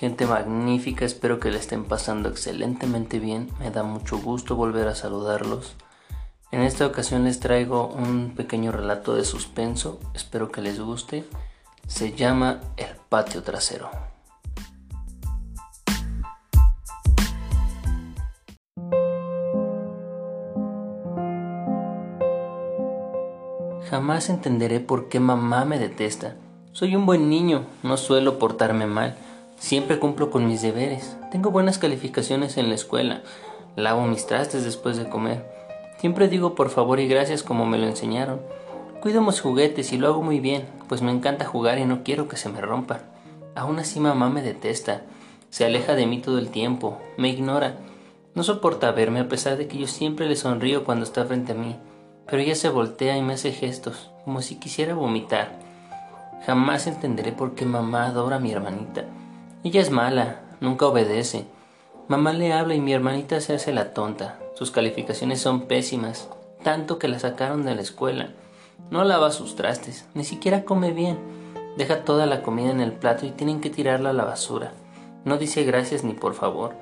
Gente magnífica, espero que le estén pasando excelentemente bien. Me da mucho gusto volver a saludarlos. En esta ocasión les traigo un pequeño relato de suspenso, espero que les guste. Se llama El patio trasero. Jamás entenderé por qué mamá me detesta. Soy un buen niño, no suelo portarme mal Siempre cumplo con mis deberes. Tengo buenas calificaciones en la escuela. Lavo mis trastes después de comer. Siempre digo por favor y gracias como me lo enseñaron. Cuido mis juguetes y lo hago muy bien, pues me encanta jugar y no quiero que se me rompan. Aún así mamá me detesta. Se aleja de mí todo el tiempo. Me ignora. No soporta verme a pesar de que yo siempre le sonrío cuando está frente a mí. Pero ella se voltea y me hace gestos, como si quisiera vomitar. Jamás entenderé por qué mamá adora a mi hermanita. Ella es mala, nunca obedece. Mamá le habla y mi hermanita se hace la tonta. Sus calificaciones son pésimas, tanto que la sacaron de la escuela. No lava sus trastes, ni siquiera come bien. Deja toda la comida en el plato y tienen que tirarla a la basura. No dice gracias ni por favor.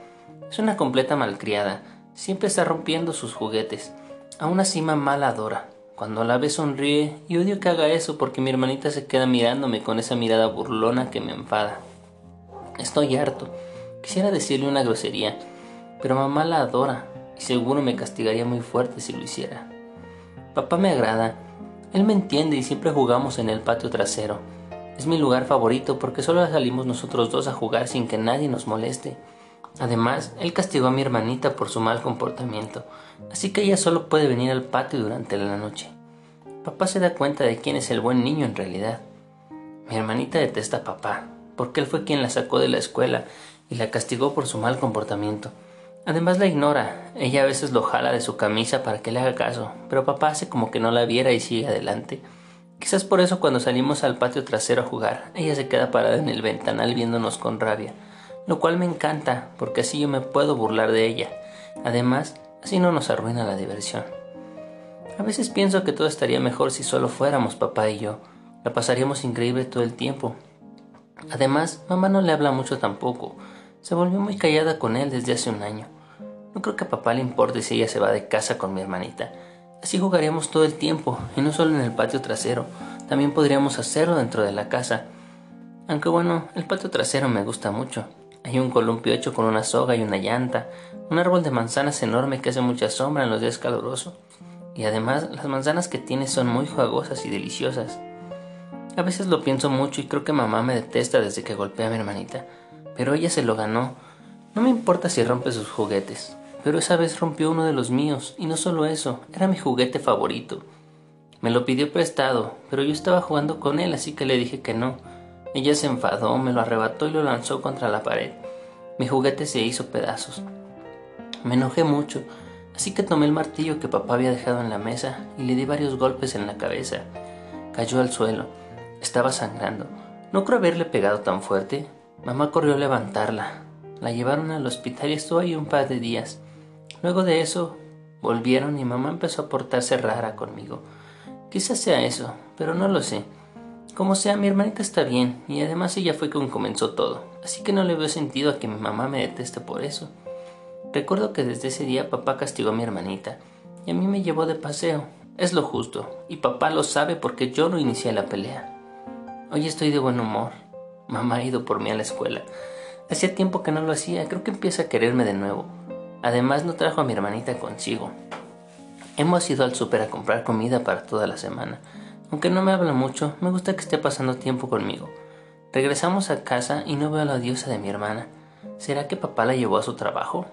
Es una completa malcriada. Siempre está rompiendo sus juguetes. Aún así mamá la adora. Cuando la ve sonríe y odio que haga eso porque mi hermanita se queda mirándome con esa mirada burlona que me enfada. Estoy harto. Quisiera decirle una grosería, pero mamá la adora y seguro me castigaría muy fuerte si lo hiciera. Papá me agrada. Él me entiende y siempre jugamos en el patio trasero. Es mi lugar favorito porque solo salimos nosotros dos a jugar sin que nadie nos moleste. Además, él castigó a mi hermanita por su mal comportamiento, así que ella solo puede venir al patio durante la noche. Papá se da cuenta de quién es el buen niño en realidad. Mi hermanita detesta a papá, porque él fue quien la sacó de la escuela y la castigó por su mal comportamiento. Además la ignora, ella a veces lo jala de su camisa para que le haga caso, pero papá hace como que no la viera y sigue adelante. Quizás por eso cuando salimos al patio trasero a jugar, ella se queda parada en el ventanal viéndonos con rabia, lo cual me encanta, porque así yo me puedo burlar de ella. Además, así no nos arruina la diversión. A veces pienso que todo estaría mejor si solo fuéramos papá y yo. La pasaríamos increíble todo el tiempo, Además, mamá no le habla mucho tampoco. Se volvió muy callada con él desde hace un año. No creo que a papá le importe si ella se va de casa con mi hermanita. Así jugaríamos todo el tiempo, y no solo en el patio trasero, también podríamos hacerlo dentro de la casa. Aunque bueno, el patio trasero me gusta mucho. Hay un columpio hecho con una soga y una llanta, un árbol de manzanas enorme que hace mucha sombra en los días calurosos, y además las manzanas que tiene son muy jugosas y deliciosas. A veces lo pienso mucho y creo que mamá me detesta desde que golpeé a mi hermanita, pero ella se lo ganó. No me importa si rompe sus juguetes, pero esa vez rompió uno de los míos, y no solo eso, era mi juguete favorito. Me lo pidió prestado, pero yo estaba jugando con él, así que le dije que no. Ella se enfadó, me lo arrebató y lo lanzó contra la pared. Mi juguete se hizo pedazos. Me enojé mucho, así que tomé el martillo que papá había dejado en la mesa y le di varios golpes en la cabeza. Cayó al suelo. Estaba sangrando. No creo haberle pegado tan fuerte. Mamá corrió a levantarla. La llevaron al hospital y estuvo ahí un par de días. Luego de eso, volvieron y mamá empezó a portarse rara conmigo. Quizás sea eso, pero no lo sé. Como sea, mi hermanita está bien y además ella fue quien comenzó todo, así que no le veo sentido a que mi mamá me deteste por eso. Recuerdo que desde ese día papá castigó a mi hermanita y a mí me llevó de paseo. Es lo justo, y papá lo sabe porque yo no inicié la pelea. Hoy estoy de buen humor. Mamá ha ido por mí a la escuela. Hacía tiempo que no lo hacía, creo que empieza a quererme de nuevo. Además no trajo a mi hermanita consigo. Hemos ido al súper a comprar comida para toda la semana. Aunque no me habla mucho, me gusta que esté pasando tiempo conmigo. Regresamos a casa y no veo a la diosa de mi hermana. ¿Será que papá la llevó a su trabajo?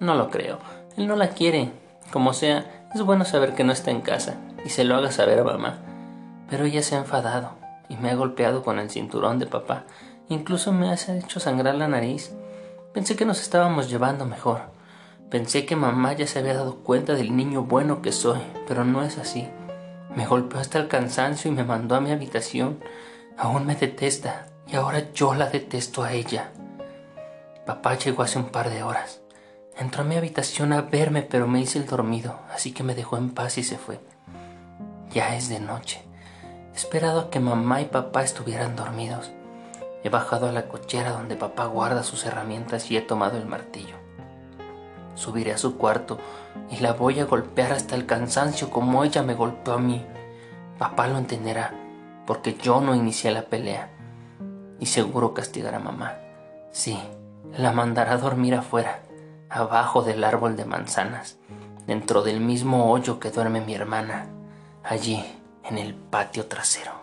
No lo creo. Él no la quiere. Como sea, es bueno saber que no está en casa y se lo haga saber a mamá. Pero ella se ha enfadado y me ha golpeado con el cinturón de papá. Incluso me ha hecho sangrar la nariz. Pensé que nos estábamos llevando mejor. Pensé que mamá ya se había dado cuenta del niño bueno que soy, pero no es así. Me golpeó hasta el cansancio y me mandó a mi habitación. Aún me detesta y ahora yo la detesto a ella. Papá llegó hace un par de horas. Entró a mi habitación a verme, pero me hice el dormido, así que me dejó en paz y se fue. Ya es de noche. He esperado a que mamá y papá estuvieran dormidos. He bajado a la cochera donde papá guarda sus herramientas y he tomado el martillo. Subiré a su cuarto y la voy a golpear hasta el cansancio como ella me golpeó a mí. Papá lo entenderá, porque yo no inicié la pelea. Y seguro castigará a mamá. Sí, la mandará dormir afuera, abajo del árbol de manzanas, dentro del mismo hoyo que duerme mi hermana, allí en el patio trasero.